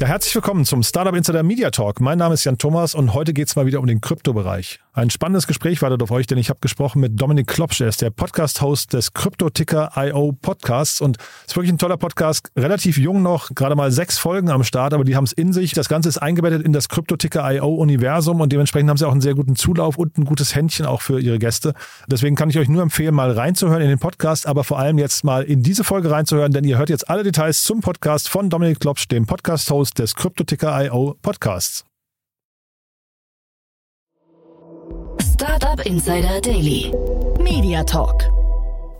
Ja, herzlich willkommen zum Startup Insider Media Talk. Mein Name ist Jan Thomas und heute geht es mal wieder um den Kryptobereich. Ein spannendes Gespräch wartet auf euch, denn ich habe gesprochen mit Dominik Klopsch, er ist der Podcast-Host des Krypto-Ticker.io Podcasts und ist wirklich ein toller Podcast, relativ jung noch, gerade mal sechs Folgen am Start, aber die haben es in sich. Das Ganze ist eingebettet in das Krypto-Ticker.io Universum und dementsprechend haben sie auch einen sehr guten Zulauf und ein gutes Händchen auch für ihre Gäste. Deswegen kann ich euch nur empfehlen, mal reinzuhören in den Podcast, aber vor allem jetzt mal in diese Folge reinzuhören, denn ihr hört jetzt alle Details zum Podcast von Dominik Klopsch, dem Podcast-Host des Kryptoticker.io Podcasts. Startup Insider Daily. Media Talk.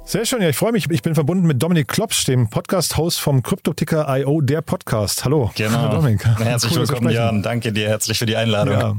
Sehr schön, ja, ich freue mich. Ich bin verbunden mit Dominik Klopsch, dem Podcast-Host vom Kryptoticker.io, der Podcast. Hallo. Genau. Hallo Dominik. Herzlich Cool, willkommen. Jan. Danke dir herzlich für die Einladung. Ja.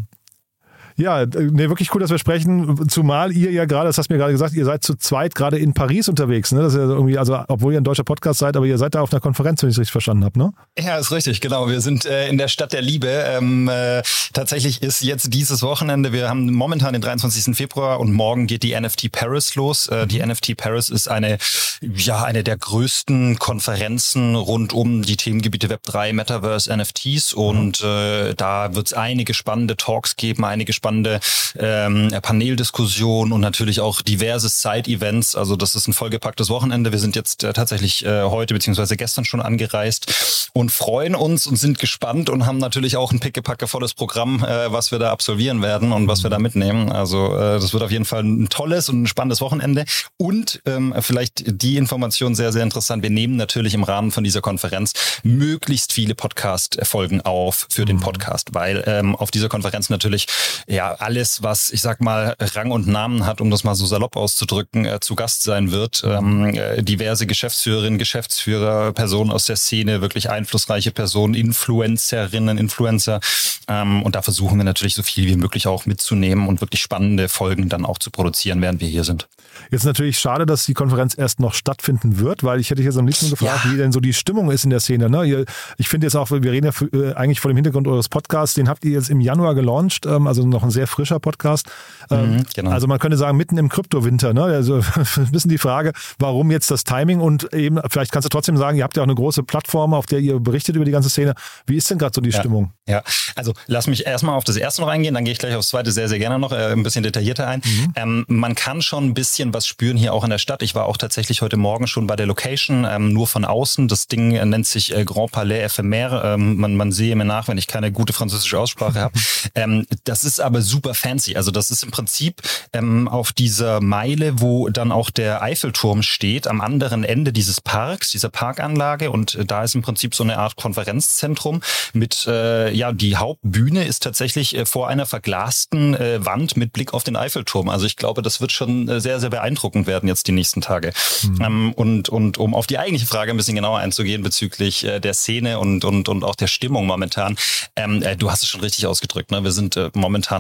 Ja, nee, wirklich cool, dass wir sprechen. Zumal ihr ja gerade, das hast du mir gerade gesagt, ihr seid zu zweit gerade in Paris unterwegs. Ne? Das ist ja irgendwie, also obwohl ihr ein deutscher Podcast seid, aber ihr seid da auf einer Konferenz, wenn ich es richtig verstanden habe, ne? Ja, ist richtig, genau. Wir sind äh, in der Stadt der Liebe. Ähm, äh, tatsächlich ist jetzt dieses Wochenende, wir haben momentan den 23. Februar und morgen geht die NFT Paris los. Äh, die NFT Paris ist eine, ja, eine der größten Konferenzen rund um die Themengebiete Web3, Metaverse, NFTs und äh, da wird es einige spannende Talks geben, einige spannende ähm, Paneldiskussionen und natürlich auch diverse Side-Events. Also das ist ein vollgepacktes Wochenende. Wir sind jetzt äh, tatsächlich äh, heute beziehungsweise gestern schon angereist und freuen uns und sind gespannt und haben natürlich auch ein pickepacke volles Programm, äh, was wir da absolvieren werden und was wir da mitnehmen. Also äh, das wird auf jeden Fall ein tolles und ein spannendes Wochenende. Und ähm, vielleicht die Information sehr, sehr interessant. Wir nehmen natürlich im Rahmen von dieser Konferenz möglichst viele Podcast-Folgen auf für den Podcast, weil ähm, auf dieser Konferenz natürlich ja alles, was ich sag mal Rang und Namen hat, um das mal so salopp auszudrücken, äh, zu Gast sein wird. Ähm, äh, diverse Geschäftsführerinnen, Geschäftsführer, Personen aus der Szene, wirklich einflussreiche Personen, Influencerinnen, Influencer. Ähm, und da versuchen wir natürlich so viel wie möglich auch mitzunehmen und wirklich spannende Folgen dann auch zu produzieren, während wir hier sind. Jetzt natürlich schade, dass die Konferenz erst noch stattfinden wird, weil ich hätte so ein bisschen gefragt, Ja. wie denn so die Stimmung ist in der Szene. Ne? Ich finde jetzt auch, wir reden ja äh, eigentlich vor dem Hintergrund eures Podcasts, den habt ihr jetzt im Januar gelauncht, ähm, also noch ein sehr frischer Podcast. Ähm, Mhm, genau. Also man könnte sagen, mitten im Kryptowinter. Ne? Also ein bisschen die Frage, warum jetzt das Timing und eben, vielleicht kannst du trotzdem sagen, ihr habt ja auch eine große Plattform, auf der ihr berichtet über die ganze Szene. Wie ist denn gerade so die Stimmung? Ja, also lass mich erstmal auf das erste noch eingehen, dann gehe ich gleich aufs zweite sehr, sehr gerne noch äh, ein bisschen detaillierter ein. Ähm, man kann schon ein bisschen was spüren hier auch in der Stadt. Ich war auch tatsächlich heute Morgen schon bei der Location, ähm, nur von außen. Das Ding äh, nennt sich äh, Grand Palais Ephemer. Ähm, man, man sehe mir nach, wenn ich keine gute französische Aussprache habe. Ähm, das ist aber super fancy. Also das ist im Prinzip ähm, auf dieser Meile, wo dann auch der Eiffelturm steht, am anderen Ende dieses Parks, dieser Parkanlage. Und äh, da ist im Prinzip so eine Art Konferenzzentrum mit, äh, ja, die Hauptbühne ist tatsächlich äh, vor einer verglasten äh, Wand mit Blick auf den Eiffelturm. Also ich glaube, das wird schon äh, sehr, sehr beeindruckend werden jetzt die nächsten Tage. Ähm, und, und um auf die eigentliche Frage ein bisschen genauer einzugehen bezüglich äh, der Szene und, und, und auch der Stimmung momentan. Ähm, äh, du hast es schon richtig ausgedrückt. Ne? Wir sind äh,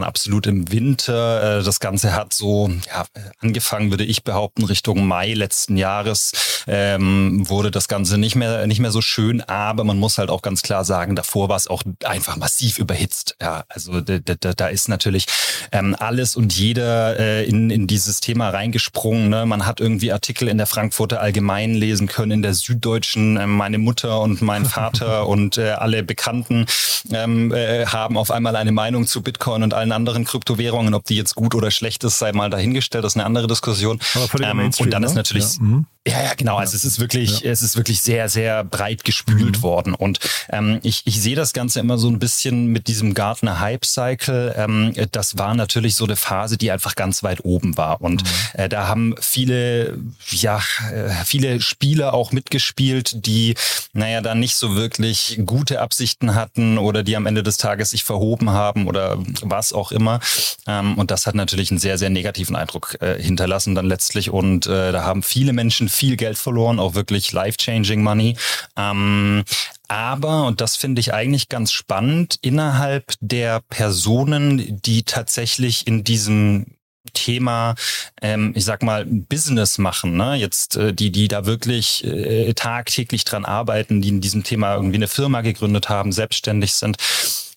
momentan absolut im Winter. Äh, das Ganze hat so ja, angefangen, würde ich behaupten, Richtung Mai letzten Jahres ähm, wurde das Ganze nicht mehr, nicht mehr so schön. Aber man muss halt auch ganz klar sagen, davor war es auch einfach massiv überhitzt. Ja, also da, da, da ist natürlich ähm, alles und jeder äh, in, in dieses Thema reingesprungen. Ne? Man hat irgendwie Artikel in der Frankfurter Allgemeinen lesen können, in der Süddeutschen. Äh, meine Mutter und mein Vater und äh, alle Bekannten ähm, äh, haben auf einmal eine Meinung zu Bitcoin und allen anderen Kryptowährungen. Ob die jetzt gut oder schlecht ist, sei mal dahingestellt. Das ist eine andere Diskussion. Ähm, und dann ist ne? natürlich Ja, mhm. ja, ja, genau. Also es ist wirklich, es ist wirklich sehr, sehr breit gespült Mhm. worden. Und ähm, ich, ich sehe das Ganze immer so ein bisschen mit diesem Gartner Hype Cycle. Ähm, das war natürlich so eine Phase, die einfach ganz weit oben war. Und Mhm. äh, da haben viele, ja, äh, viele Spieler auch mitgespielt, die, naja, da nicht so wirklich gute Absichten hatten oder die am Ende des Tages sich verhoben haben oder was auch immer. Ähm, und das hat natürlich einen sehr, sehr negativen Eindruck äh, hinterlassen dann letztlich. Und äh, da haben viele Menschen viel Geld verloren, auch wirklich life-changing Money. Ähm, aber, und das finde ich eigentlich ganz spannend, innerhalb der Personen, die tatsächlich in diesem Thema, ähm, ich sag mal, Business machen, ne? Jetzt äh, die, die da wirklich äh, tagtäglich dran arbeiten, die in diesem Thema irgendwie eine Firma gegründet haben, selbstständig sind,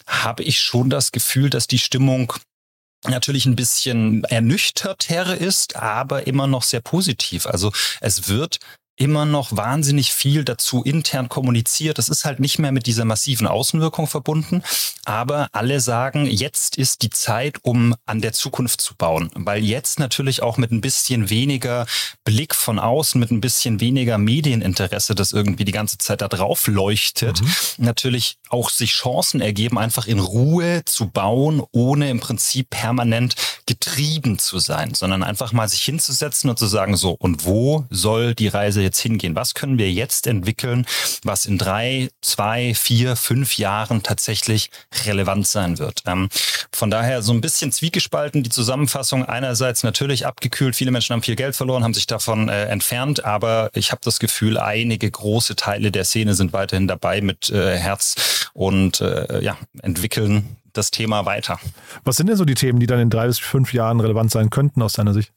habe ich schon das Gefühl, dass die Stimmung natürlich ein bisschen ernüchterter ist, aber immer noch sehr positiv. Also es wird immer noch wahnsinnig viel dazu intern kommuniziert. Das ist halt nicht mehr mit dieser massiven Außenwirkung verbunden. Aber alle sagen, jetzt ist die Zeit, um an der Zukunft zu bauen. Weil jetzt natürlich auch mit ein bisschen weniger Blick von außen, mit ein bisschen weniger Medieninteresse, das irgendwie die ganze Zeit da drauf leuchtet, mhm. natürlich auch sich Chancen ergeben, einfach in Ruhe zu bauen, ohne im Prinzip permanent getrieben zu sein, sondern einfach mal sich hinzusetzen und zu sagen, so, und wo soll die Reise jetzt hingehen? Was können wir jetzt entwickeln, was in drei, zwei, vier, fünf Jahren tatsächlich relevant sein wird? Ähm, von daher so ein bisschen zwiegespalten die Zusammenfassung. Einerseits natürlich abgekühlt, viele Menschen haben viel Geld verloren, haben sich davon äh, entfernt, aber ich habe das Gefühl, einige große Teile der Szene sind weiterhin dabei mit äh, Herz und äh, ja, entwickeln das Thema weiter. Was sind denn so die Themen, die dann in drei bis fünf Jahren relevant sein könnten aus deiner Sicht?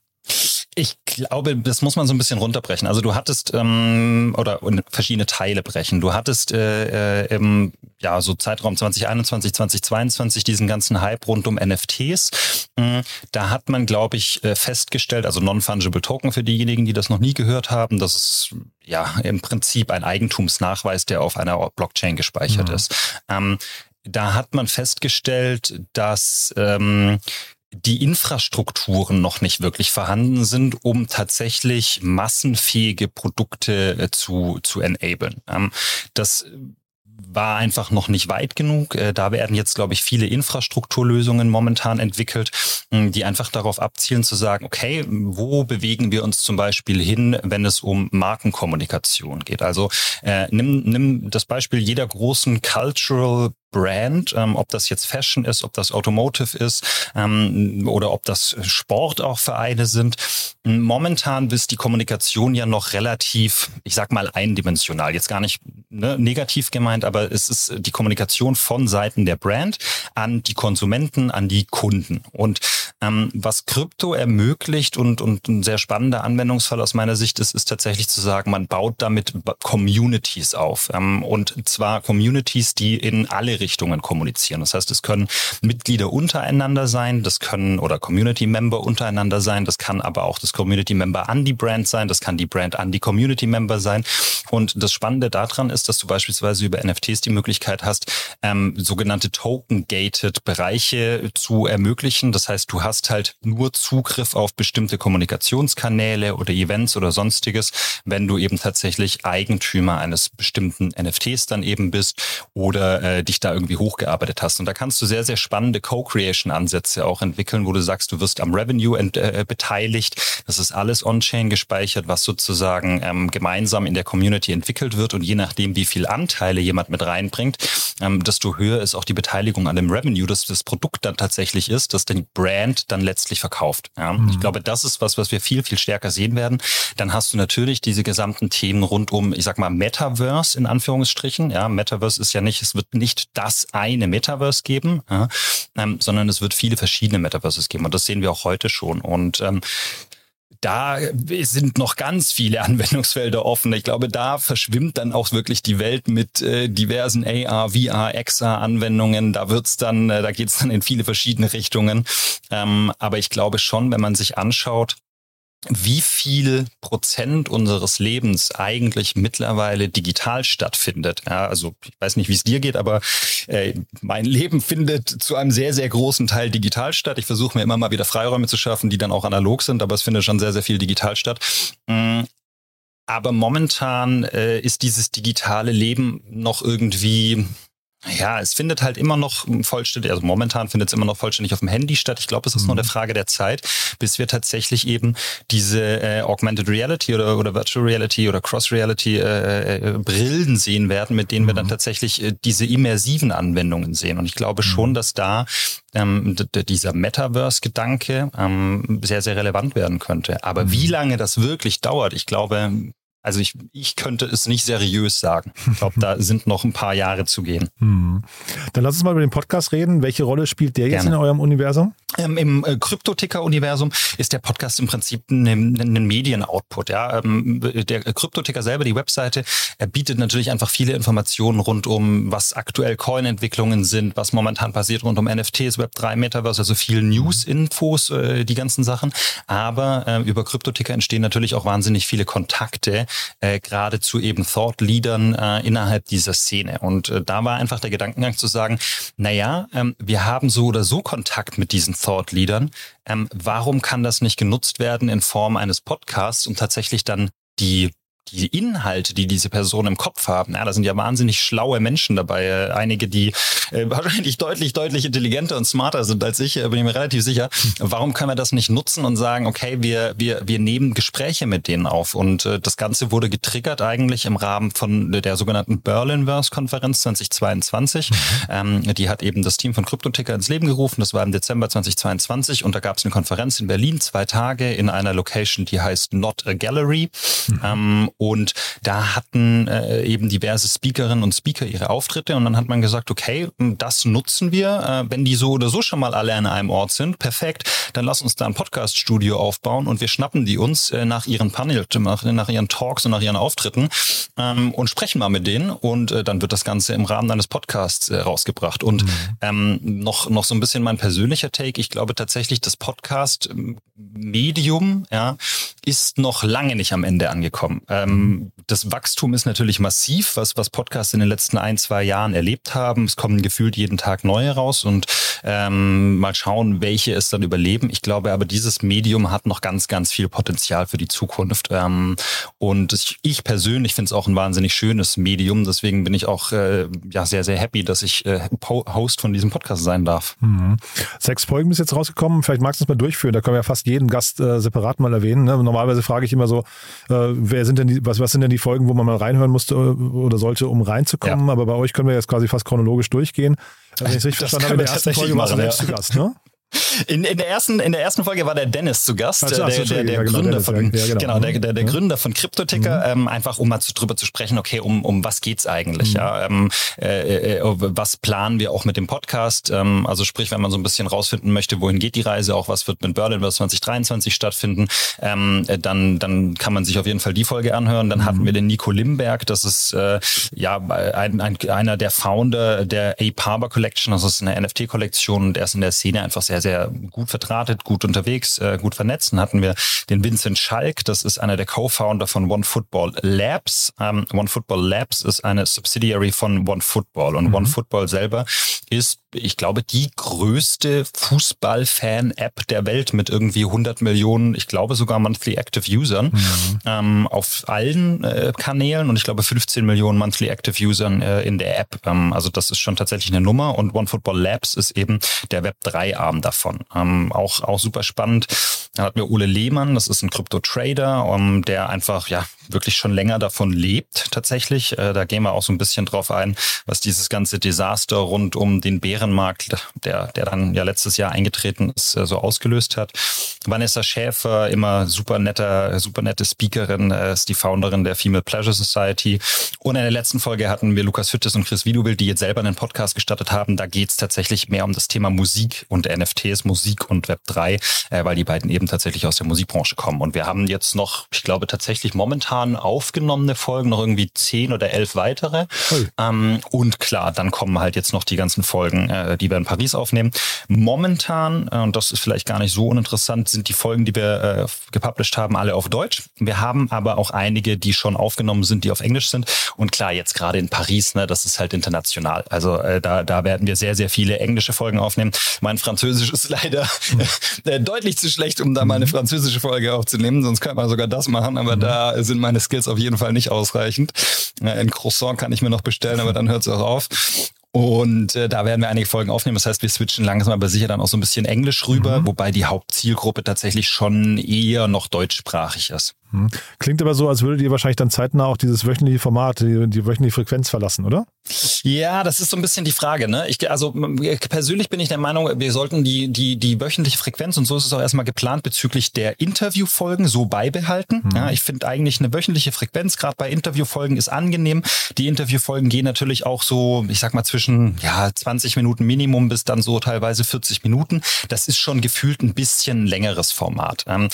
Ich glaube, das muss man so ein bisschen runterbrechen. Also du hattest ähm, oder verschiedene Teile brechen. Du hattest äh, äh, im ja so Zeitraum 2021, 2022 diesen ganzen Hype rund um NFTs. Mhm. Da hat man, glaube ich, äh, festgestellt, also non-fungible Token für diejenigen, die das noch nie gehört haben, das ist ja im Prinzip ein Eigentumsnachweis, der auf einer Blockchain gespeichert mhm. ist. Ähm, da hat man festgestellt, dass ähm, die Infrastrukturen noch nicht wirklich vorhanden sind, um tatsächlich massenfähige Produkte äh, zu, zu enablen. Ähm, das war einfach noch nicht weit genug. Äh, da werden jetzt, glaube ich, viele Infrastrukturlösungen momentan entwickelt, die einfach darauf abzielen zu sagen, okay, wo bewegen wir uns zum Beispiel hin, wenn es um Markenkommunikation geht? Also äh, nimm, nimm das Beispiel jeder großen Cultural Brand, ähm, ob das jetzt Fashion ist, ob das Automotive ist ähm, oder ob das Sport auch Vereine sind. Momentan ist die Kommunikation ja noch relativ, ich sag mal, eindimensional. Jetzt gar nicht ne, negativ gemeint, aber es ist die Kommunikation von Seiten der Brand an die Konsumenten, an die Kunden. Und ähm, was Krypto ermöglicht und, und ein sehr spannender Anwendungsfall aus meiner Sicht ist, ist tatsächlich zu sagen, man baut damit Communities auf. Ähm, und zwar Communities, die in alle Richtungen kommunizieren. Das heißt, es können Mitglieder untereinander sein, das können oder Community Member untereinander sein, das kann aber auch das Community Member an die Brand sein, das kann die Brand an die Community Member sein. Und das Spannende daran ist, dass du beispielsweise über NFTs die Möglichkeit hast, ähm, sogenannte Token-gated Bereiche zu ermöglichen. Das heißt, du hast halt nur Zugriff auf bestimmte Kommunikationskanäle oder Events oder sonstiges, wenn du eben tatsächlich Eigentümer eines bestimmten NFTs dann eben bist oder äh, dich da irgendwie hochgearbeitet hast. Und da kannst du sehr, sehr spannende Co-Creation-Ansätze auch entwickeln, wo du sagst, du wirst am Revenue ent, äh, beteiligt. Das ist alles on-chain gespeichert, was sozusagen ähm, gemeinsam in der Community entwickelt wird. Und je nachdem, wie viel Anteile jemand mit reinbringt, ähm, desto höher ist auch die Beteiligung an dem Revenue, dass das Produkt dann tatsächlich ist, dass den Brand Brand dann letztlich verkauft. Ja? Mhm. Ich glaube, das ist was, was wir viel, viel stärker sehen werden. Dann hast du natürlich diese gesamten Themen rund um, ich sag mal, Metaverse in Anführungsstrichen. Ja, Metaverse ist ja nicht, es wird nicht das eine Metaverse geben, ja? ähm, sondern es wird viele verschiedene Metaverses geben. Und das sehen wir auch heute schon. Und ähm, da sind noch ganz viele Anwendungsfelder offen. Ich glaube, da verschwimmt dann auch wirklich die Welt mit äh, diversen AR, VR, XR-Anwendungen. Da wird's dann, äh, da geht's dann in viele verschiedene Richtungen. Ähm, aber ich glaube schon, wenn man sich anschaut, wie viel Prozent unseres Lebens eigentlich mittlerweile digital stattfindet. Ja, also ich weiß nicht, wie es dir geht, aber äh, mein Leben findet zu einem sehr, sehr großen Teil digital statt. Ich versuche mir immer mal wieder Freiräume zu schaffen, die dann auch analog sind, aber es findet schon sehr, sehr viel digital statt. Mm, aber momentan äh, ist dieses digitale Leben noch irgendwie ja, es findet halt immer noch vollständig, also momentan findet es immer noch vollständig auf dem Handy statt. Ich glaube, es ist mhm. nur eine Frage der Zeit, bis wir tatsächlich eben diese äh, Augmented Reality oder, oder Virtual Reality oder Cross Reality äh, äh, Brillen sehen werden, mit denen mhm. wir dann mhm. tatsächlich äh, diese immersiven Anwendungen sehen. Und ich glaube mhm. schon, dass da ähm, dieser Metaverse-Gedanke ähm, sehr, sehr relevant werden könnte. Aber wie mhm. lange das wirklich dauert, ich glaube, also ich, ich könnte es nicht seriös sagen. Ich glaube, da sind noch ein paar Jahre zu gehen. Hm. Dann lass uns mal über den Podcast reden. Welche Rolle spielt der jetzt Gerne. in eurem Universum? Ähm, Im äh, Kryptoticker-Universum ist der Podcast im Prinzip ein, ein Medien-Output. Ja? Ähm, der Kryptoticker selber, die Webseite, er bietet natürlich einfach viele Informationen rund um, was aktuell Coin-Entwicklungen sind, was momentan passiert rund um NFTs, Web3, Metaverse, also viel News-Infos, äh, die ganzen Sachen. Aber äh, über Kryptoticker entstehen natürlich auch wahnsinnig viele Kontakte, äh, gerade zu eben Thought-Leadern äh, innerhalb dieser Szene. Und äh, da war einfach der Gedankengang zu sagen, naja, ähm, wir haben so oder so Kontakt mit diesen Thought-Leadern. Ähm, warum kann das nicht genutzt werden in Form eines Podcasts, um tatsächlich dann die die Inhalte, die diese Personen im Kopf haben, ja, da sind ja wahnsinnig schlaue Menschen dabei. Einige, die äh, wahrscheinlich deutlich, deutlich intelligenter und smarter sind als ich, äh, bin ich mir relativ sicher. Warum können wir das nicht nutzen und sagen, okay, wir, wir, wir nehmen Gespräche mit denen auf? Und äh, das Ganze wurde getriggert eigentlich im Rahmen von der sogenannten Berlinverse-Konferenz 2022. Mhm. Ähm, die hat eben das Team von Kryptoticker ins Leben gerufen. Das war im Dezember 2022 und da gab es eine Konferenz in Berlin, zwei Tage in einer Location, die heißt Not a Gallery. Mhm. Ähm, und da hatten äh, eben diverse Speakerinnen und Speaker ihre Auftritte und dann hat man gesagt, okay, das nutzen wir, äh, wenn die so oder so schon mal alle an einem Ort sind, perfekt, dann lass uns da ein Podcast-Studio aufbauen und wir schnappen die uns äh, nach ihren Panel, nach, nach ihren Talks und nach ihren Auftritten ähm, und sprechen mal mit denen und äh, dann wird das Ganze im Rahmen eines Podcasts äh, rausgebracht. Und mhm. ähm, noch, noch so ein bisschen mein persönlicher Take, ich glaube tatsächlich, das Podcast-Medium ja, ist noch lange nicht am Ende angekommen. Ähm, ähm, das Wachstum ist natürlich massiv, was, was Podcasts in den letzten ein, zwei Jahren erlebt haben. Es kommen gefühlt jeden Tag neue raus und ähm, mal schauen, welche es dann überleben. Ich glaube aber, dieses Medium hat noch ganz, ganz viel Potenzial für die Zukunft. Ähm, und ich, ich persönlich finde es auch ein wahnsinnig schönes Medium. Deswegen bin ich auch äh, ja, sehr, sehr happy, dass ich äh, Host von diesem Podcast sein darf. Mhm. Sechs Folgen bis jetzt rausgekommen. Vielleicht magst du es mal durchführen. Da können wir ja fast jeden Gast äh, separat mal erwähnen. Ne? Normalerweise frage ich immer so, äh, wer sind denn die was, was sind denn die Folgen, wo man mal reinhören musste äh, oder sollte, um reinzukommen? Ja. Aber bei euch können wir jetzt quasi fast chronologisch durchgehen. Also, wenn ich es richtig verstanden habe, in der ersten Folge warst du selbst zu Gast, ne? In, in, der ersten, in der ersten Folge war der Dennis zu Gast, also, der, der, der, genau, Gründer von, genau. genau. der, der, der mhm. Gründer von Cryptoticker, mhm. ähm, einfach um mal zu, drüber zu sprechen, okay, um, um was geht's eigentlich, mhm. ja, ähm, äh, äh, was planen wir auch mit dem Podcast, ähm, also sprich, wenn man so ein bisschen rausfinden möchte, wohin geht die Reise, auch was wird mit Berlin was 2023 stattfinden, ähm, äh, dann, dann kann man sich auf jeden Fall die Folge anhören. Dann mhm. hatten wir den Nico Limberg, das ist äh, ja ein, ein, einer der Founder der Ape Harbor Collection, das ist eine NFT-Kollektion und er ist in der Szene einfach sehr sehr, sehr gut vertratet, gut unterwegs, äh, gut vernetzt. Dann hatten wir den Vincent Schalk, das ist einer der Co-Founder von One Football Labs. Ähm, One Football Labs ist eine Subsidiary von One Football und mhm. One Football selber ist, ich glaube, die größte Fußball-Fan-App der Welt mit irgendwie 100 Millionen, ich glaube sogar Monthly Active Usern mhm. ähm, auf allen äh, Kanälen und ich glaube 15 Millionen Monthly Active Usern äh, in der App. Ähm, also das ist schon tatsächlich eine Nummer und One Football Labs ist eben der Web 3-Arm davon. Ähm, auch, auch super spannend. Da hatten wir Ole Lehmann, das ist ein Krypto-Trader, um, der einfach ja wirklich schon länger davon lebt tatsächlich. Äh, da gehen wir auch so ein bisschen drauf ein, was dieses ganze Desaster rund um den Bärenmarkt, der, der dann ja letztes Jahr eingetreten ist, äh, so ausgelöst hat. Vanessa Schäfer, immer super netter, super nette Speakerin, äh, ist die Founderin der Female Pleasure Society. Und in der letzten Folge hatten wir Lukas Hüttes und Chris Widowild, die jetzt selber einen Podcast gestartet haben. Da geht es tatsächlich mehr um das Thema Musik und NFTs, Musik und Web 3, äh, weil die beiden eben tatsächlich aus der Musikbranche kommen. Und wir haben jetzt noch, ich glaube tatsächlich momentan aufgenommene Folgen, noch irgendwie zehn oder elf weitere. Ähm, und klar, dann kommen halt jetzt noch die ganzen Folgen, äh, die wir in Paris aufnehmen. Momentan, äh, und das ist vielleicht gar nicht so uninteressant, sind die Folgen, die wir äh, gepublished haben, alle auf Deutsch. Wir haben aber auch einige, die schon aufgenommen sind, die auf Englisch sind. Und klar, jetzt gerade in Paris, ne, das ist halt international. Also äh, da, da werden wir sehr, sehr viele englische Folgen aufnehmen. Mein Französisch ist leider äh, deutlich zu schlecht, um da mal eine mhm. französische Folge aufzunehmen. Sonst könnte man sogar das machen, aber mhm. da sind meine Skills auf jeden Fall nicht ausreichend. Ein Croissant kann ich mir noch bestellen, aber dann hört es auch auf. Und äh, da werden wir einige Folgen aufnehmen. Das heißt, wir switchen langsam aber sicher dann auch so ein bisschen Englisch rüber, mhm. wobei die Hauptzielgruppe tatsächlich schon eher noch deutschsprachig ist. Hm. Klingt aber so, als würdet ihr wahrscheinlich dann zeitnah auch dieses wöchentliche Format, die, die wöchentliche Frequenz verlassen, oder? Ja, das ist so ein bisschen die Frage. Ne? Ich, also persönlich bin ich der Meinung, wir sollten die, die, die wöchentliche Frequenz, und so ist es auch erstmal geplant, bezüglich der Interviewfolgen so beibehalten. Mhm. Ja, ich finde eigentlich eine wöchentliche Frequenz, gerade bei Interviewfolgen, ist angenehm. Die Interviewfolgen gehen natürlich auch so, ich sag mal, zwischen ja, 20 Minuten Minimum bis dann so teilweise 40 Minuten. Das ist schon gefühlt ein bisschen längeres Format. Ähm,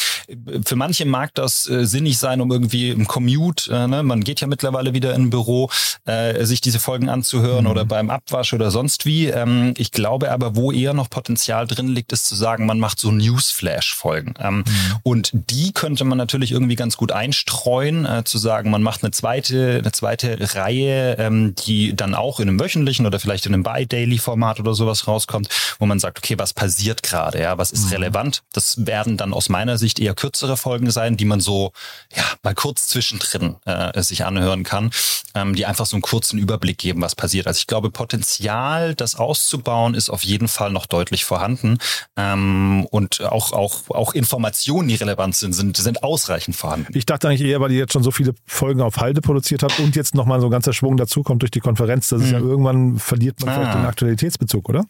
für manche mag das äh, sinnig sein, um irgendwie im Commute, äh, ne? man geht ja mittlerweile wieder in ein Büro, äh, sich diese Folgen anzuhören mhm. oder beim Abwasch oder sonst wie. Ähm, ich glaube aber, wo eher noch Potenzial drin liegt, ist zu sagen, man macht so Newsflash-Folgen. Ähm, mhm. Und die könnte man natürlich irgendwie ganz gut einstreuen, äh, zu sagen, man macht eine zweite, eine zweite Reihe, ähm, die dann auch in einem wöchentlichen oder vielleicht in einem By-Daily-Format oder sowas rauskommt, wo man sagt, okay, was passiert gerade, ja, was ist mhm. relevant? Das werden dann aus meiner Sicht eher kürzere Folgen sein, die man so ja mal kurz zwischendrin äh, sich anhören kann, ähm, die einfach so einen kurzen Überblick geben, was passiert. Also ich glaube, Potenzial, das auszubauen, ist auf jeden Fall noch deutlich vorhanden ähm, und auch auch auch Informationen, die relevant sind, sind sind ausreichend vorhanden. Ich dachte eigentlich eher, weil ihr jetzt schon so viele Folgen auf Halde produziert habt und jetzt nochmal so ein ganzer Schwung dazukommt durch die Konferenz, dass mhm. es ja irgendwann verliert man ah. vielleicht den Aktualitätsbezug, oder?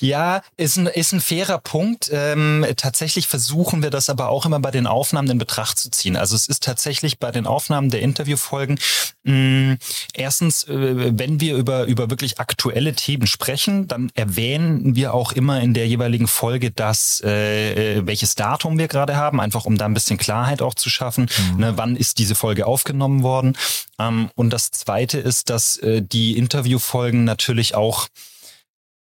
Ja, ist ein, ist ein fairer Punkt. Ähm, tatsächlich versuchen wir das aber auch immer bei den Aufnahmen in Betracht zu ziehen. Also es ist tatsächlich bei den Aufnahmen der Interviewfolgen mh, erstens, äh, wenn wir über, über wirklich aktuelle Themen sprechen, dann erwähnen wir auch immer in der jeweiligen Folge das, äh, äh welches Datum wir gerade haben, einfach um da ein bisschen Klarheit auch zu schaffen. Mhm. Ne, wann ist diese Folge aufgenommen worden? Ähm, und das Zweite ist, dass äh, die Interviewfolgen natürlich auch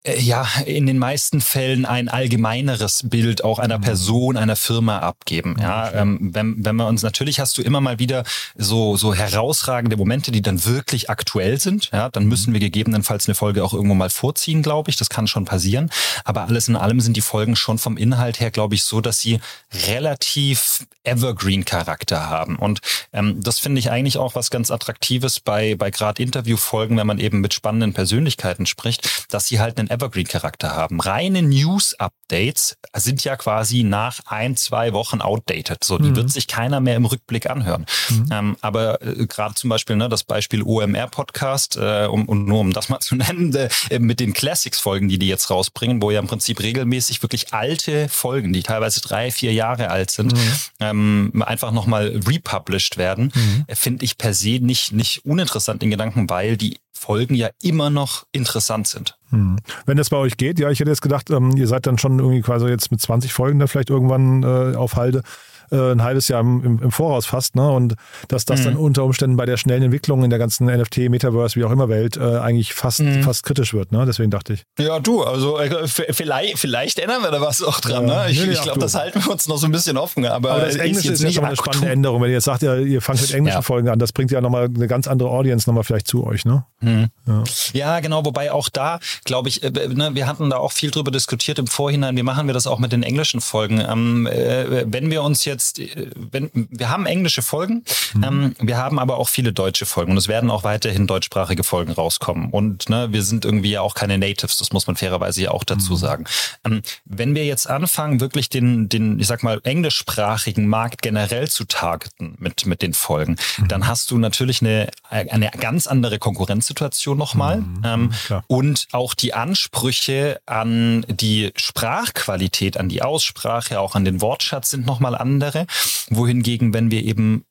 ja, in den meisten Fällen ein allgemeineres Bild auch einer mhm. Person, einer Firma abgeben. Ja, ähm, wenn, wenn wir uns natürlich hast du immer mal wieder so so herausragende Momente, die dann wirklich aktuell sind. Ja, dann müssen mhm. wir gegebenenfalls eine Folge auch irgendwo mal vorziehen, glaube ich. Das kann schon passieren. Aber alles in allem sind die Folgen schon vom Inhalt her, glaube ich, so, dass sie relativ Evergreen-Charakter haben. Und ähm, das finde ich eigentlich auch was ganz Attraktives bei bei gerade Interviewfolgen, wenn man eben mit spannenden Persönlichkeiten spricht, dass sie halt einen Evergreen-Charakter haben. Reine News-Updates sind ja quasi nach ein, zwei Wochen outdated. So, die mhm. wird sich keiner mehr im Rückblick anhören. Mhm. Ähm, aber äh, gerade zum Beispiel ne, das Beispiel OMR-Podcast, äh, um, um, nur um das mal zu nennen, äh, mit den Classics-Folgen, die die jetzt rausbringen, wo ja im Prinzip regelmäßig wirklich alte Folgen, die teilweise drei, vier Jahre alt sind, mhm. ähm, einfach nochmal republished werden, mhm. finde ich per se nicht, nicht uninteressant in Gedanken, weil die Folgen ja immer noch interessant sind. Hm. Wenn das bei euch geht, ja, ich hätte jetzt gedacht, ähm, ihr seid dann schon irgendwie quasi jetzt mit 20 Folgen da vielleicht irgendwann äh, auf Halde äh, ein halbes Jahr im, im, Voraus fast, ne? Und dass das mhm. dann unter Umständen bei der schnellen Entwicklung in der ganzen NFT, Metaverse, wie auch immer Welt, äh, eigentlich fast, mhm. fast kritisch wird, ne? Deswegen dachte ich. Ja, du, also äh, vielleicht, vielleicht ändern wir da was auch dran, ja, ne? Ich, nee, ich glaube, das halten wir uns noch so ein bisschen offen. Aber, aber das Englische ist, ist ja schon eine spannende Änderung. Wenn ihr jetzt sagt, ja, ihr fangt mit englischen ja. Folgen an, das bringt ja nochmal eine ganz andere Audience nochmal vielleicht zu euch, ne? Mhm. Ja. ja. genau, wobei auch da, glaube ich, äh, ne, wir hatten da auch viel drüber diskutiert im Vorhinein, wie machen wir das auch mit den englischen Folgen. Ähm, äh, wenn wir uns jetzt, äh, wenn, wir haben englische Folgen, mhm. ähm, wir haben aber auch viele deutsche Folgen und es werden auch weiterhin deutschsprachige Folgen rauskommen. Und ne, wir sind irgendwie ja auch keine Natives, das muss man fairerweise ja auch dazu mhm. sagen. Ähm, wenn wir jetzt anfangen, wirklich den, den, ich sag mal, englischsprachigen Markt generell zu targeten mit, mit den Folgen, mhm. dann hast du natürlich eine, eine ganz andere Konkurrenzsituation nochmal. Mhm. Ähm, und auch die Ansprüche an die Sprachqualität, an die Aussprache, auch an den Wortschatz sind nochmal andere wohingegen, wenn wir eben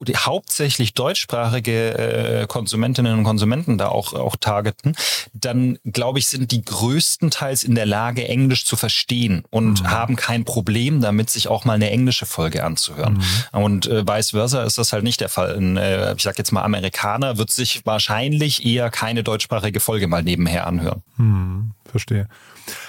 die hauptsächlich deutschsprachige äh, Konsumentinnen und Konsumenten da auch, auch targeten, dann glaube ich, sind die größtenteils in der Lage, Englisch zu verstehen und mhm. haben kein Problem damit, sich auch mal eine englische Folge anzuhören. Mhm. Und äh, vice versa ist das halt nicht der Fall. Ein, äh, ich sag jetzt mal, Amerikaner wird sich wahrscheinlich eher keine deutschsprachige Folge mal nebenher anhören. Mhm, verstehe.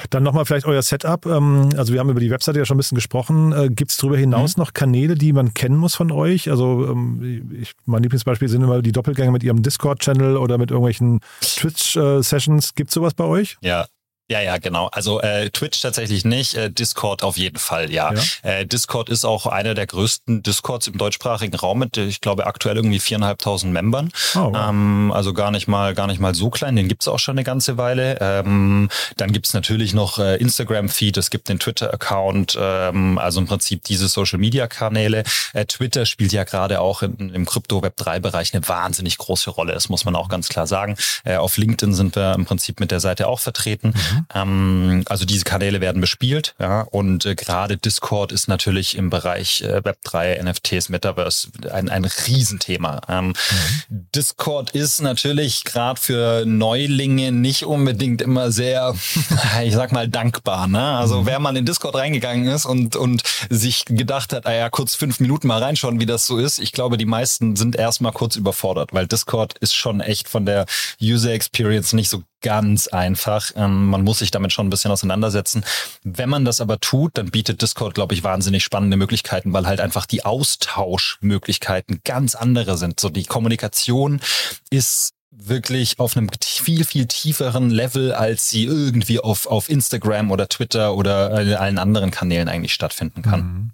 Dann nochmal vielleicht euer Setup. Ähm, also wir haben über die Webseite ja schon ein bisschen gesprochen. Äh, Gibt es darüber hinaus mhm. noch Kanäle, die man kennen muss von euch? Also ähm, ich, mein Lieblingsbeispiel sind immer die Doppelgänger mit ihrem Discord-Channel oder mit irgendwelchen Twitch-Sessions. Gibt es sowas bei euch? Ja, Ja, ja, genau. Also äh, Twitch tatsächlich nicht, äh, Discord auf jeden Fall, ja. ja. Äh, Discord ist auch einer der größten Discords im deutschsprachigen Raum mit, ich glaube, aktuell irgendwie viereinhalbtausend Membern. Oh, ähm, also gar nicht mal, gar nicht mal so klein. Den gibt's auch schon eine ganze Weile. Ähm, dann gibt's natürlich noch äh, Instagram-Feed, es gibt den Twitter-Account, ähm, also im Prinzip diese Social-Media-Kanäle. Äh, Twitter spielt ja gerade auch in, im Krypto-Web3-Bereich eine wahnsinnig große Rolle. Das muss man auch ganz klar sagen. Äh, auf LinkedIn sind wir im Prinzip mit der Seite auch vertreten. Mhm. Ähm, also diese Kanäle werden bespielt, ja, und äh, gerade Discord ist natürlich im Bereich äh, Web3, NFTs, Metaverse ein, ein Riesenthema. Ähm, mhm. Discord ist natürlich gerade für Neulinge nicht unbedingt immer sehr, ich sag mal, dankbar. Ne? Also mhm. wer mal in Discord reingegangen ist und, und sich gedacht hat, ah ja, kurz fünf Minuten mal reinschauen, wie das so ist, ich glaube, die meisten sind erstmal kurz überfordert, weil Discord ist schon echt von der User Experience nicht so ganz einfach. Ähm, man muss sich damit schon ein bisschen auseinandersetzen. Wenn man das aber tut, dann bietet Discord, glaube ich, wahnsinnig spannende Möglichkeiten, weil halt einfach die Austauschmöglichkeiten ganz andere sind. So die Kommunikation ist wirklich auf einem viel, viel tieferen Level, als sie irgendwie auf, auf Instagram oder Twitter oder allen anderen Kanälen eigentlich stattfinden kann. Mhm.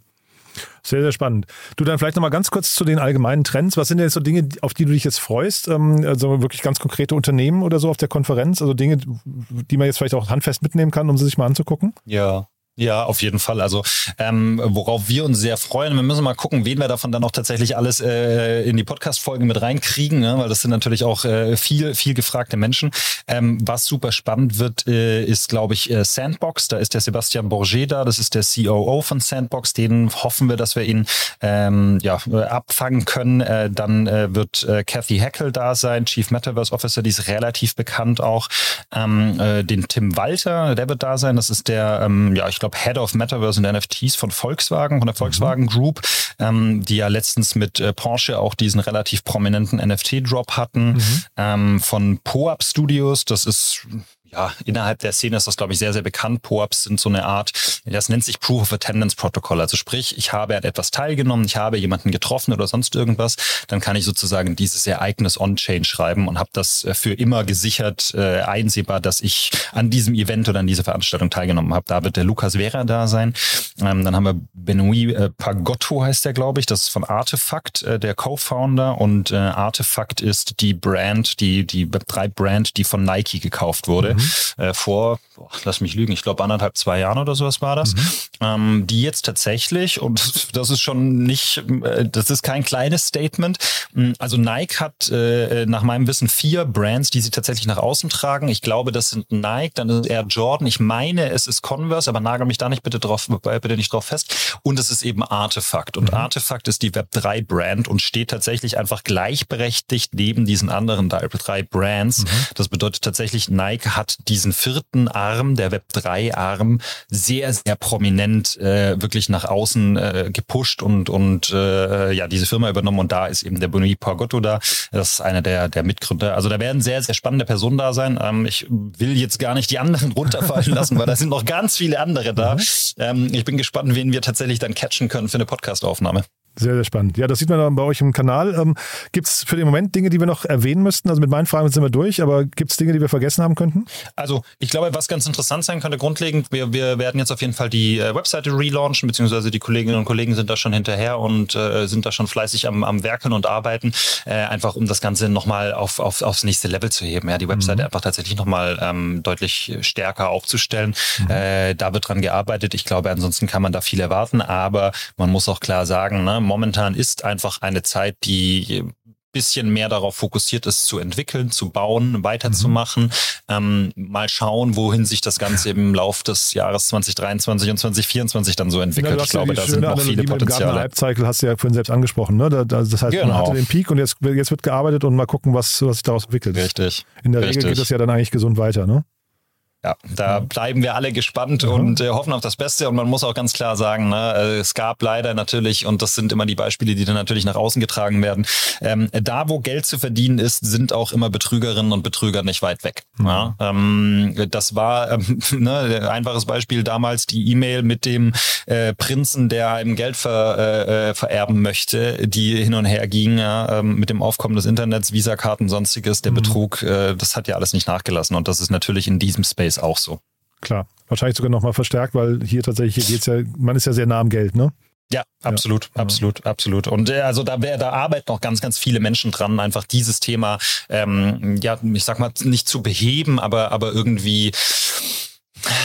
Sehr, sehr spannend. Du dann vielleicht nochmal ganz kurz zu den allgemeinen Trends. Was sind denn jetzt so Dinge, auf die du dich jetzt freust? Ähm, also wirklich ganz konkrete Unternehmen oder so auf der Konferenz? Also Dinge, die man jetzt vielleicht auch handfest mitnehmen kann, um sie sich mal anzugucken? Ja, ja, auf jeden Fall. Also ähm, worauf wir uns sehr freuen, wir müssen mal gucken, wen wir davon dann auch tatsächlich alles äh, in die Podcast-Folgen mit reinkriegen, ne? weil das sind natürlich auch äh, viel, viel gefragte Menschen. Ähm, was super spannend wird, äh, ist, glaube ich, äh, Sandbox. Da ist der Sebastian Bourget da, das ist der COO von Sandbox. Den hoffen wir, dass wir ihn ähm, ja, äh, abfangen können. Äh, dann äh, wird äh, Kathy Heckel da sein, Chief Metaverse Officer, die ist relativ bekannt auch. Ähm, äh, den Tim Walter, der wird da sein. Das ist der, ähm, ja, ich glaube, glaube, Head of Metaverse und NFTs von Volkswagen, von der Volkswagen mhm. Group, ähm, die ja letztens mit äh, Porsche auch diesen relativ prominenten NFT-Drop hatten. Mhm. Ähm, von PoAp Studios, das ist ja, innerhalb der Szene ist das, glaube ich, sehr, sehr bekannt. POAPs sind so eine Art, das nennt sich Proof of Attendance Protocol. Also sprich, ich habe an etwas teilgenommen, ich habe jemanden getroffen oder sonst irgendwas, dann kann ich sozusagen dieses Ereignis on-chain schreiben und habe das äh, für immer gesichert, äh, einsehbar, dass ich an diesem Event oder an dieser Veranstaltung teilgenommen habe. Da wird der Lukas Vera da sein. Ähm, dann haben wir Benoit äh, Pagotto heißt der, glaube ich. Das ist von Artefakt, äh, der Co-Founder. Und äh, Artefakt ist die Brand, die, die Web3-Brand, die von Nike gekauft wurde. Mhm äh, vor, boah, lass mich lügen, ich glaube anderthalb, zwei Jahren oder sowas war das, mhm. ähm, die jetzt tatsächlich, und das ist schon nicht, äh, das ist kein kleines Statement, also Nike hat äh, nach meinem Wissen vier Brands, die sie tatsächlich nach außen tragen. Ich glaube, das sind Nike, dann ist Air Jordan, ich meine, es ist Converse, aber nagel mich da nicht bitte drauf, äh, bitte nicht drauf fest. Und es ist eben Artefakt. Und mhm. Artefakt ist die Web3 Brand und steht tatsächlich einfach gleichberechtigt neben diesen anderen Web3 Brands. Mhm. Das bedeutet tatsächlich, Nike hat hat diesen vierten Arm, der Web3-Arm, sehr, sehr prominent äh, wirklich nach außen äh, gepusht und, und äh, ja, diese Firma übernommen. Und da ist eben der Boni Pagotto da. Das ist einer der, der Mitgründer. Also da werden sehr, sehr spannende Personen da sein. Ähm, ich will jetzt gar nicht die anderen runterfallen lassen, weil da sind noch ganz viele andere da. Mhm. Ähm, ich bin gespannt, wen wir tatsächlich dann catchen können für eine Podcastaufnahme. Sehr, sehr spannend. Ja, das sieht man dann bei euch im Kanal. Ähm, gibt es für den Moment Dinge, die wir noch erwähnen müssten? Also mit meinen Fragen sind wir durch, aber gibt es Dinge, die wir vergessen haben könnten? Also ich glaube, was ganz interessant sein könnte, grundlegend, wir, wir werden jetzt auf jeden Fall die äh, Webseite relaunchen, beziehungsweise die Kolleginnen und Kollegen sind da schon hinterher und äh, sind da schon fleißig am, am Werkeln und Arbeiten, äh, einfach um das Ganze nochmal auf, auf, aufs nächste Level zu heben. Ja, die Webseite mhm. einfach tatsächlich nochmal ähm, deutlich stärker aufzustellen. Mhm. Äh, da wird dran gearbeitet. Ich glaube, ansonsten kann man da viel erwarten, aber man muss auch klar sagen, ne, momentan ist einfach eine Zeit, die bisschen mehr darauf fokussiert ist, zu entwickeln, zu bauen, weiterzumachen. Mhm. Ähm, mal schauen, wohin sich das Ganze im Lauf des Jahres 2023 und 2024 dann so entwickelt. Ja, ich glaube, da sind noch viele Potenziale. Hype-Cycle hast du ja vorhin selbst angesprochen. Ne? Da, das heißt, genau. man hatte den Peak und jetzt, jetzt wird gearbeitet und mal gucken, was, was sich daraus entwickelt. Richtig. In der Richtig. Regel geht das ja dann eigentlich gesund weiter. Ne? Ja, da bleiben wir alle gespannt mhm. und äh, hoffen auf das Beste. Und man muss auch ganz klar sagen, ne, äh, es gab leider natürlich, und das sind immer die Beispiele, die dann natürlich nach außen getragen werden, ähm, da wo Geld zu verdienen ist, sind auch immer Betrügerinnen und Betrüger nicht weit weg. Mhm. Ja, ähm, das war ähm, ne, einfaches Beispiel damals die E-Mail mit dem äh, Prinzen, der einem Geld ver, äh, äh, vererben möchte, die hin und her ging ja, ähm, mit dem Aufkommen des Internets, Visakarten, sonstiges, der mhm. Betrug, äh, das hat ja alles nicht nachgelassen. Und das ist natürlich in diesem Space ist auch so. Klar. Wahrscheinlich sogar nochmal verstärkt, weil hier tatsächlich, hier geht's ja, man ist ja sehr nah am Geld, ne? Ja, absolut, ja. absolut, absolut. Und äh, also da, da arbeiten noch ganz, ganz viele Menschen dran, einfach dieses Thema, ähm, ja, ich sag mal, nicht zu beheben, aber, aber irgendwie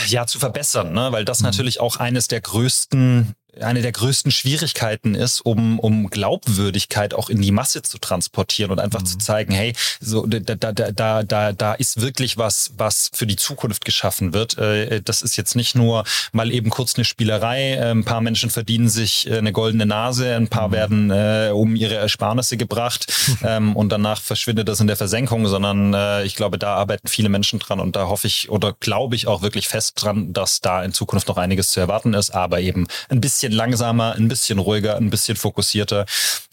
ja zu verbessern, ne? weil das mhm. natürlich auch eines der größten eine der größten Schwierigkeiten ist, um, um Glaubwürdigkeit auch in die Masse zu transportieren und einfach mhm. zu zeigen, hey, so da, da, da, da, da ist wirklich was, was für die Zukunft geschaffen wird. Äh, das ist jetzt nicht nur mal eben kurz eine Spielerei. Äh, ein paar Menschen verdienen sich äh, eine goldene Nase, ein paar mhm. werden äh, um ihre Ersparnisse gebracht ähm, und danach verschwindet das in der Versenkung, sondern äh, ich glaube, da arbeiten viele Menschen dran und da hoffe ich oder glaube ich auch wirklich fest dran, dass da in Zukunft noch einiges zu erwarten ist, aber eben ein bisschen bisschen langsamer, ein bisschen ruhiger, ein bisschen fokussierter.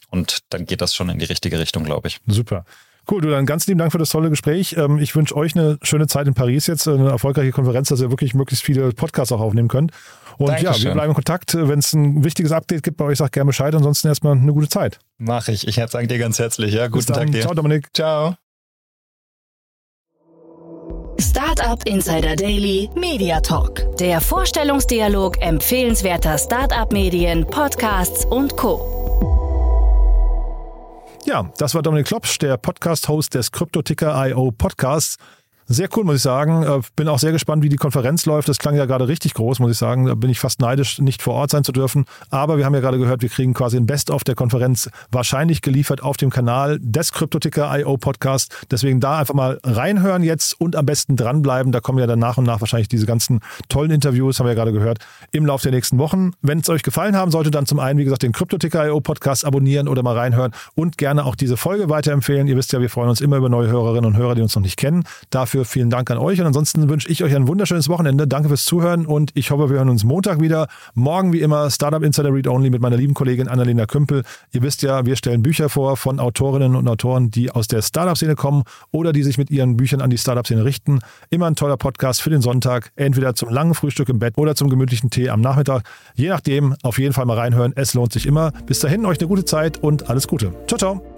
Und dann geht das schon in die richtige Richtung, glaube ich. Super. Cool, du dann ganz lieben Dank für das tolle Gespräch. Ähm, ich wünsche euch eine schöne Zeit in Paris jetzt, eine erfolgreiche Konferenz, dass ihr wirklich möglichst viele Podcasts auch aufnehmen könnt. Und Dankeschön. ja, wir bleiben in Kontakt. Wenn es ein wichtiges Update gibt bei euch, sagt gerne Bescheid. Ansonsten erstmal eine gute Zeit. Mach ich. Ich danke dir ganz herzlich. Ja, guten Tag dir. Ciao, Dominik. Ciao. Startup Insider Daily Media Talk. Der Vorstellungsdialog empfehlenswerter Startup-Medien, Podcasts und Co. Ja, das war Dominik Klopsch, der Podcast-Host des Kryptoticker.io Podcasts. Sehr cool, muss ich sagen. Äh, bin auch sehr gespannt, wie die Konferenz läuft. Das klang ja gerade richtig groß, muss ich sagen. Da bin ich fast neidisch, nicht vor Ort sein zu dürfen. Aber wir haben ja gerade gehört, wir kriegen quasi ein Best-of der Konferenz wahrscheinlich geliefert auf dem Kanal des Kryptoticker.io Podcast. Deswegen da einfach mal reinhören jetzt und am besten dranbleiben. Da kommen ja dann nach und nach wahrscheinlich diese ganzen tollen Interviews, haben wir ja gerade gehört, im Laufe der nächsten Wochen. Wenn es euch gefallen haben sollte, dann zum einen, wie gesagt, den Kryptoticker.io Podcast abonnieren oder mal reinhören und gerne auch diese Folge weiterempfehlen. Ihr wisst ja, wir freuen uns immer über neue Hörerinnen und Hörer, die uns noch nicht kennen. Dafür Dafür vielen Dank an euch und ansonsten wünsche ich euch ein wunderschönes Wochenende. Danke fürs Zuhören und ich hoffe, wir hören uns Montag wieder. Morgen wie immer Startup Insider Read Only mit meiner lieben Kollegin Annalena Kümpel. Ihr wisst ja, wir stellen Bücher vor von Autorinnen und Autoren, die aus der Startup-Szene kommen oder die sich mit ihren Büchern an die Startup-Szene richten. Immer ein toller Podcast für den Sonntag, entweder zum langen Frühstück im Bett oder zum gemütlichen Tee am Nachmittag. Je nachdem, auf jeden Fall mal reinhören. Es lohnt sich immer. Bis dahin, euch eine gute Zeit und alles Gute. Ciao, ciao.